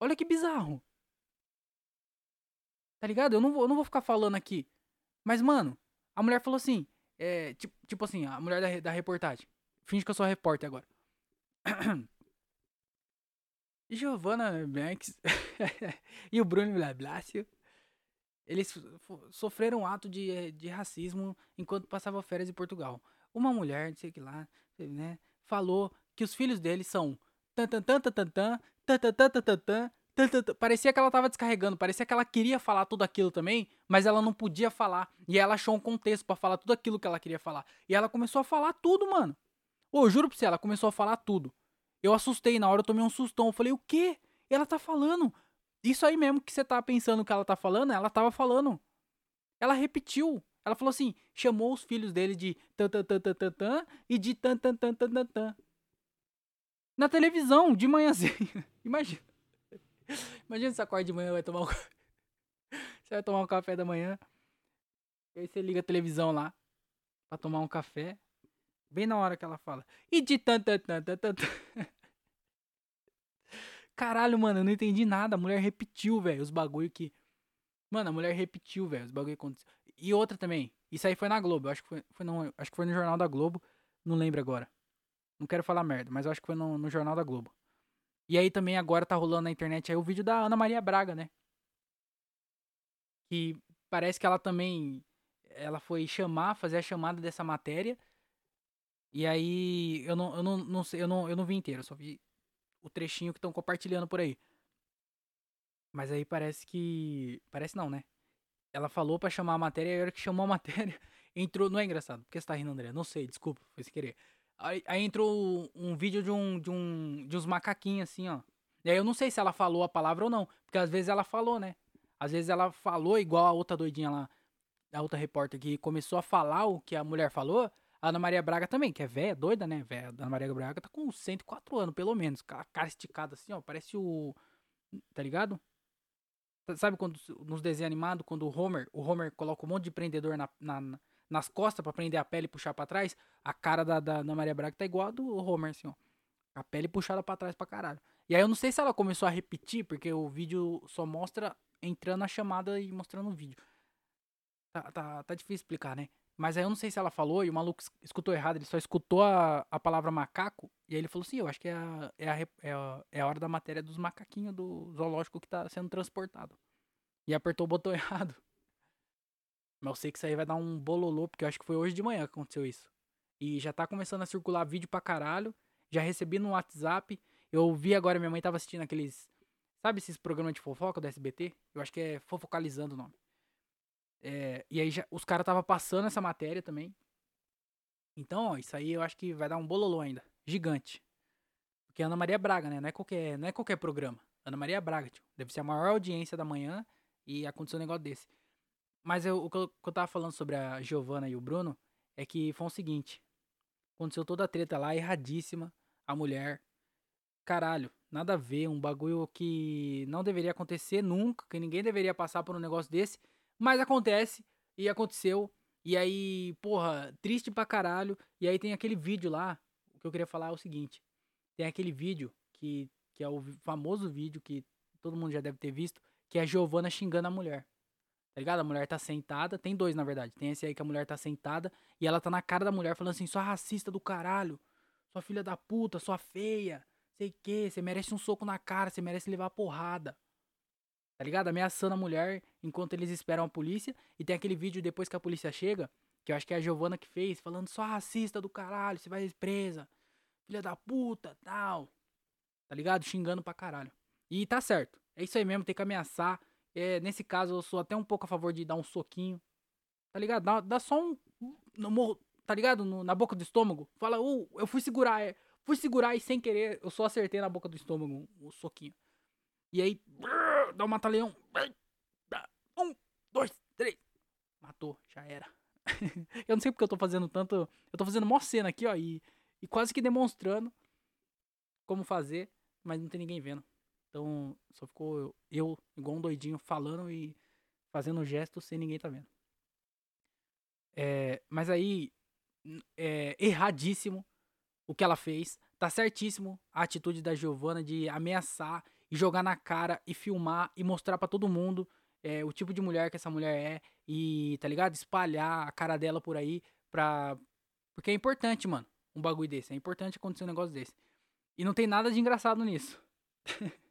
Olha que bizarro. Tá ligado? Eu não vou, eu não vou ficar falando aqui. Mas, mano, a mulher falou assim. É, tipo, tipo assim, a mulher da, da reportagem. Finge que eu sou a repórter agora. Giovanna Banks e o Bruno Blasio eles sofreram um ato de, de racismo enquanto passavam férias em Portugal. Uma mulher, não sei que lá, né, falou que os filhos deles são Parecia que ela tava descarregando, parecia que ela queria falar tudo aquilo também, mas ela não podia falar. E ela achou um contexto para falar tudo aquilo que ela queria falar. E ela começou a falar tudo, mano. Ô, juro pra você, ela começou a falar tudo. Eu assustei, na hora eu tomei um sustão. Eu falei, o quê? Ela tá falando. Isso aí mesmo que você tá pensando que ela tá falando, ela tava falando. Ela repetiu. Ela falou assim, chamou os filhos dele de tan tan tan tan tan, e de tan tan tan tan tan tan. Na televisão, de manhãzinha. Imagina. Imagina você acorda de manhã, vai tomar um... Você vai tomar um café da manhã. E aí você liga a televisão lá pra tomar um café. Bem na hora que ela fala. E de tan tan tan tan tan. tan. Caralho, mano, eu não entendi nada. A mulher repetiu, velho, os bagulho que. Mano, a mulher repetiu, velho, os bagulho que aconteceu. E outra também. Isso aí foi na Globo. Eu acho que foi, foi acho que foi no Jornal da Globo. Não lembro agora. Não quero falar merda, mas acho que foi no, no Jornal da Globo. E aí também agora tá rolando na internet aí o vídeo da Ana Maria Braga, né? Que parece que ela também. Ela foi chamar, fazer a chamada dessa matéria. E aí eu não, eu não, não sei, eu não, eu não vi inteiro, eu só vi o trechinho que estão compartilhando por aí. Mas aí parece que. Parece não, né? Ela falou pra chamar a matéria e a hora que chamou a matéria, entrou. Não é engraçado, por que você tá rindo, André? Não sei, desculpa, foi sem querer. Aí, aí entrou um vídeo de um, de um. de uns macaquinhos assim, ó. E aí eu não sei se ela falou a palavra ou não. Porque às vezes ela falou, né? Às vezes ela falou igual a outra doidinha lá, a outra repórter que começou a falar o que a mulher falou. A Ana Maria Braga também, que é velha, doida, né? Véia. Ana Maria Braga tá com 104 anos, pelo menos. A cara esticada assim, ó. Parece o. Tá ligado? Sabe quando nos desenhos animados, quando o Homer, o Homer coloca um monte de prendedor na, na- nas costas pra prender a pele e puxar pra trás? A cara da, da Ana Maria Braga tá igual a do Homer, assim, ó. A pele puxada pra trás pra caralho. E aí eu não sei se ela começou a repetir, porque o vídeo só mostra entrando na chamada e mostrando o vídeo. Tá, tá, tá difícil explicar, né? Mas aí eu não sei se ela falou e o maluco es- escutou errado, ele só escutou a, a palavra macaco. E aí ele falou assim: Eu acho que é a, é, a, é, a, é a hora da matéria dos macaquinhos do zoológico que tá sendo transportado. E apertou o botão errado. Mas eu sei que isso aí vai dar um bololô, porque eu acho que foi hoje de manhã que aconteceu isso. E já tá começando a circular vídeo pra caralho. Já recebi no WhatsApp. Eu vi agora, minha mãe tava assistindo aqueles. Sabe esses programas de fofoca do SBT? Eu acho que é Fofocalizando o nome. É, e aí já, os caras tava passando essa matéria também. Então, ó, isso aí eu acho que vai dar um bololô ainda. Gigante. Porque é Ana Maria Braga, né? Não é qualquer, não é qualquer programa. Ana Maria Braga, tio. Deve ser a maior audiência da manhã e aconteceu um negócio desse. Mas eu- o que eu, que eu tava falando sobre a Giovana e o Bruno é que foi o seguinte. Aconteceu toda a treta lá, erradíssima. A mulher. Caralho, nada a ver. Um bagulho que não deveria acontecer nunca. Que ninguém deveria passar por um negócio desse. Mas acontece. E aconteceu. E aí, porra, triste pra caralho. E aí tem aquele vídeo lá. O que eu queria falar é o seguinte. Tem aquele vídeo que, que é o famoso vídeo que todo mundo já deve ter visto. Que é a Giovana xingando a mulher. Tá ligado? A mulher tá sentada. Tem dois, na verdade. Tem esse aí que a mulher tá sentada. E ela tá na cara da mulher falando assim: sua racista do caralho. Sua filha da puta, sua feia. Sei que, você merece um soco na cara, você merece levar porrada. Tá ligado? Ameaçando a mulher enquanto eles esperam a polícia. E tem aquele vídeo depois que a polícia chega, que eu acho que é a Giovana que fez, falando só racista do caralho, você vai presa. Filha da puta, tal. Tá ligado? Xingando pra caralho. E tá certo. É isso aí mesmo, tem que ameaçar. É, nesse caso, eu sou até um pouco a favor de dar um soquinho. Tá ligado? Dá, dá só um. No, tá ligado? No- na boca do estômago. Fala, ô, eu fui segurar. é, fui segurar e sem querer, eu só acertei na boca do estômago o soquinho. E aí, brrr, dá um mata-leão. Um, dois, três. Matou, já era. eu não sei porque eu tô fazendo tanto. Eu tô fazendo mó cena aqui, ó. E, e quase que demonstrando como fazer, mas não tem ninguém vendo. Então só ficou eu, eu, igual um doidinho, falando e fazendo um gesto sem ninguém tá vendo. É, mas aí, é erradíssimo o que ela fez. Tá certíssimo a atitude da Giovana de ameaçar e jogar na cara e filmar e mostrar pra todo mundo é, o tipo de mulher que essa mulher é e, tá ligado? Espalhar a cara dela por aí pra. Porque é importante, mano, um bagulho desse. É importante acontecer um negócio desse. E não tem nada de engraçado nisso.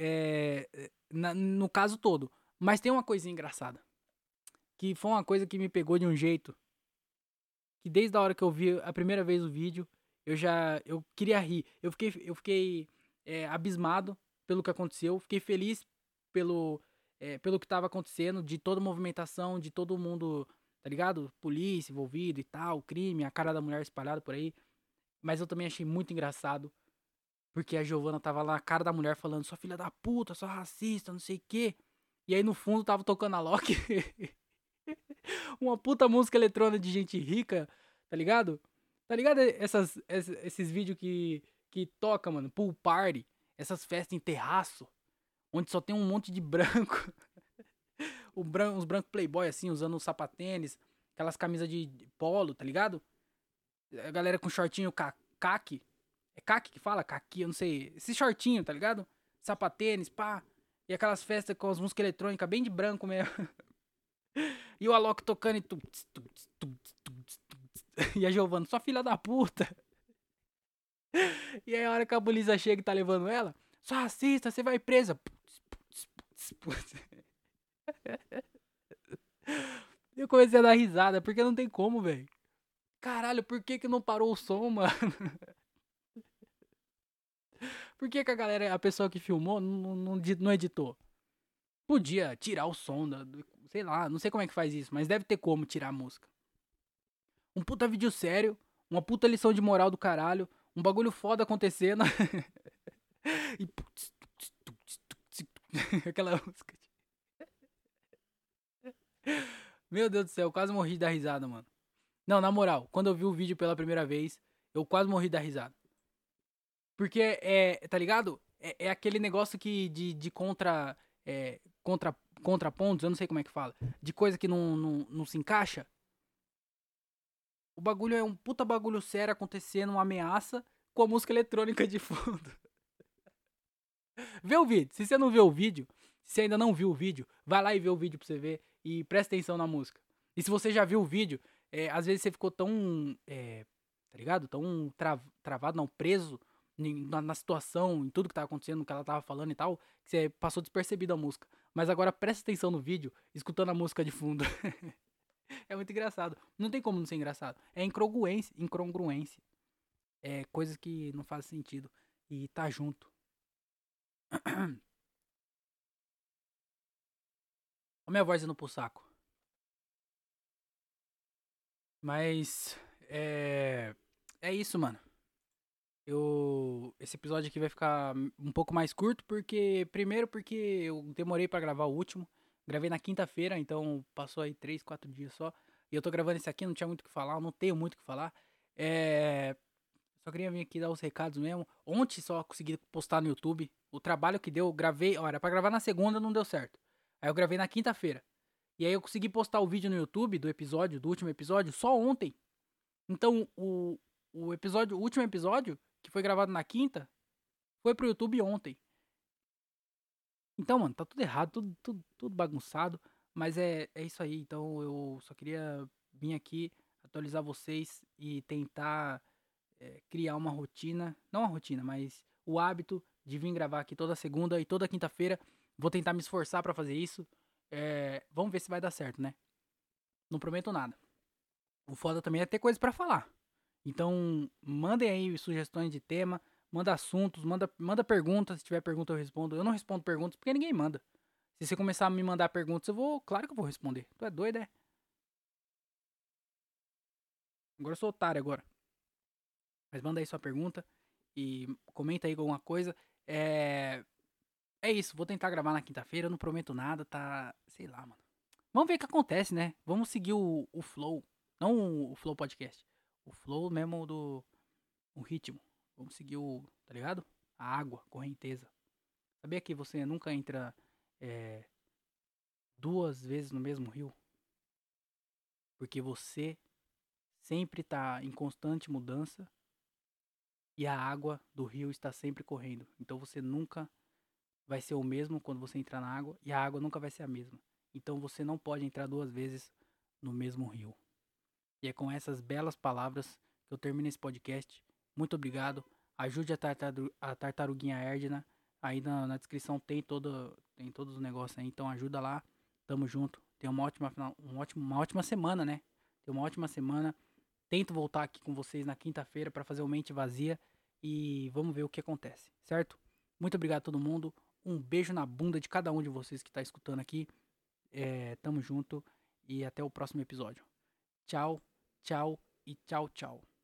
É, na- no caso todo. Mas tem uma coisinha engraçada. Que foi uma coisa que me pegou de um jeito. Que desde a hora que eu vi a primeira vez o vídeo, eu já. Eu queria rir. Eu fiquei, eu fiquei é, abismado pelo que aconteceu. Fiquei feliz pelo, é, pelo que estava acontecendo, de toda a movimentação, de todo mundo, tá ligado? Polícia envolvido e tal, crime, a cara da mulher espalhada por aí. Mas eu também achei muito engraçado. Porque a Giovana tava lá, a cara da mulher, falando, sua filha da puta, sua racista, não sei o quê. E aí no fundo tava tocando a Loki. Uma puta música eletrônica de gente rica, tá ligado? Tá ligado essas, esses, esses vídeos que, que toca, mano? Pool party, essas festas em terraço, onde só tem um monte de branco. o branco, brancos playboy assim, usando um sapatênis, aquelas camisas de polo, tá ligado? A galera com shortinho caque. É caque que fala? Caqui, eu não sei. Esse shortinho, tá ligado? Sapatênis, pá. E aquelas festas com as músicas eletrônicas bem de branco mesmo. e o Alok tocando e tu. E a Giovana, sua filha da puta. E aí a hora que a polícia chega e tá levando ela, só assista, você vai presa. Eu comecei a dar risada, porque não tem como, velho. Caralho, por que que não parou o som, mano? Por que, que a galera, a pessoa que filmou, não, não, não editou? Podia tirar o som, da, sei lá, não sei como é que faz isso, mas deve ter como tirar a música. Um puta vídeo sério, uma puta lição de moral do caralho, um bagulho foda acontecendo. e. Aquela música. Meu Deus do céu, eu quase morri da risada, mano. Não, na moral, quando eu vi o vídeo pela primeira vez, eu quase morri da risada. Porque é, tá ligado? É, é aquele negócio que de, de contra, é, contra. Contrapontos, eu não sei como é que fala. De coisa que não, não, não se encaixa. O bagulho é um puta bagulho sério acontecendo, uma ameaça, com a música eletrônica de fundo. vê o vídeo. Se você não vê o vídeo, se você ainda não viu o vídeo, vai lá e vê o vídeo pra você ver e presta atenção na música. E se você já viu o vídeo, é, às vezes você ficou tão. É, tá ligado? Tão tra travado, não, preso na, na, situação, em tudo que tava acontecendo, que ela tava falando e tal, que você passou despercebido a música. Mas agora presta atenção no vídeo, escutando a música de fundo. é muito engraçado. Não tem como não ser engraçado. É incongruência, incongruência. É coisas que não fazem sentido. E tá junto. a minha voz indo pro saco. Mas é é isso, mano. Eu esse episódio aqui vai ficar um pouco mais curto porque primeiro porque eu demorei para gravar o último. Gravei na quinta-feira, então passou aí três, quatro dias só. E eu tô gravando esse aqui, não tinha muito o que falar, não tenho muito o que falar. É... Só queria vir aqui dar os recados mesmo. Ontem só consegui postar no YouTube. O trabalho que deu, gravei. Olha, era pra gravar na segunda, não deu certo. Aí eu gravei na quinta-feira. E aí eu consegui postar o vídeo no YouTube do episódio, do último episódio, só ontem. Então o, o episódio, o último episódio, que foi gravado na quinta, foi pro YouTube ontem. Então, mano, tá tudo errado, tudo, tudo, tudo bagunçado. Mas é, é isso aí. Então eu só queria vir aqui atualizar vocês e tentar é, criar uma rotina. Não uma rotina, mas o hábito de vir gravar aqui toda segunda e toda quinta-feira. Vou tentar me esforçar para fazer isso. É, vamos ver se vai dar certo, né? Não prometo nada. O foda também é ter coisas para falar. Então, mandem aí sugestões de tema, manda assuntos, manda, manda perguntas. Se tiver pergunta, eu respondo. Eu não respondo perguntas porque ninguém manda. Se você começar a me mandar perguntas, eu vou. Claro que eu vou responder. Tu é doido, é? Agora eu sou otário agora. Mas manda aí sua pergunta e comenta aí alguma coisa. É. É isso, vou tentar gravar na quinta-feira, não prometo nada, tá. Sei lá, mano. Vamos ver o que acontece, né? Vamos seguir o, o flow. Não o flow podcast. O flow mesmo do. O ritmo. Vamos seguir o. Tá ligado? A água, correnteza. Sabia que você nunca entra é, duas vezes no mesmo rio? Porque você sempre está em constante mudança e a água do rio está sempre correndo. Então você nunca vai ser o mesmo quando você entrar na água e a água nunca vai ser a mesma. Então você não pode entrar duas vezes no mesmo rio. E é com essas belas palavras que eu termino esse podcast. Muito obrigado. Ajude a, tartaru a tartaruguinha Erdna. Aí na, na, descrição tem todo tem todos os negócios aí, então ajuda lá. Tamo junto. Tenha uma ótima um ótimo, uma ótima semana, né? Tenha uma ótima semana Tento voltar aqui com vocês na quinta-feira para fazer o Mente Vazia e vamos ver o que acontece, certo? Muito obrigado a todo mundo. Um beijo na bunda de cada um de vocês que está escutando aqui. É, tamo junto e até o próximo episódio. Tchau, tchau e tchau, tchau.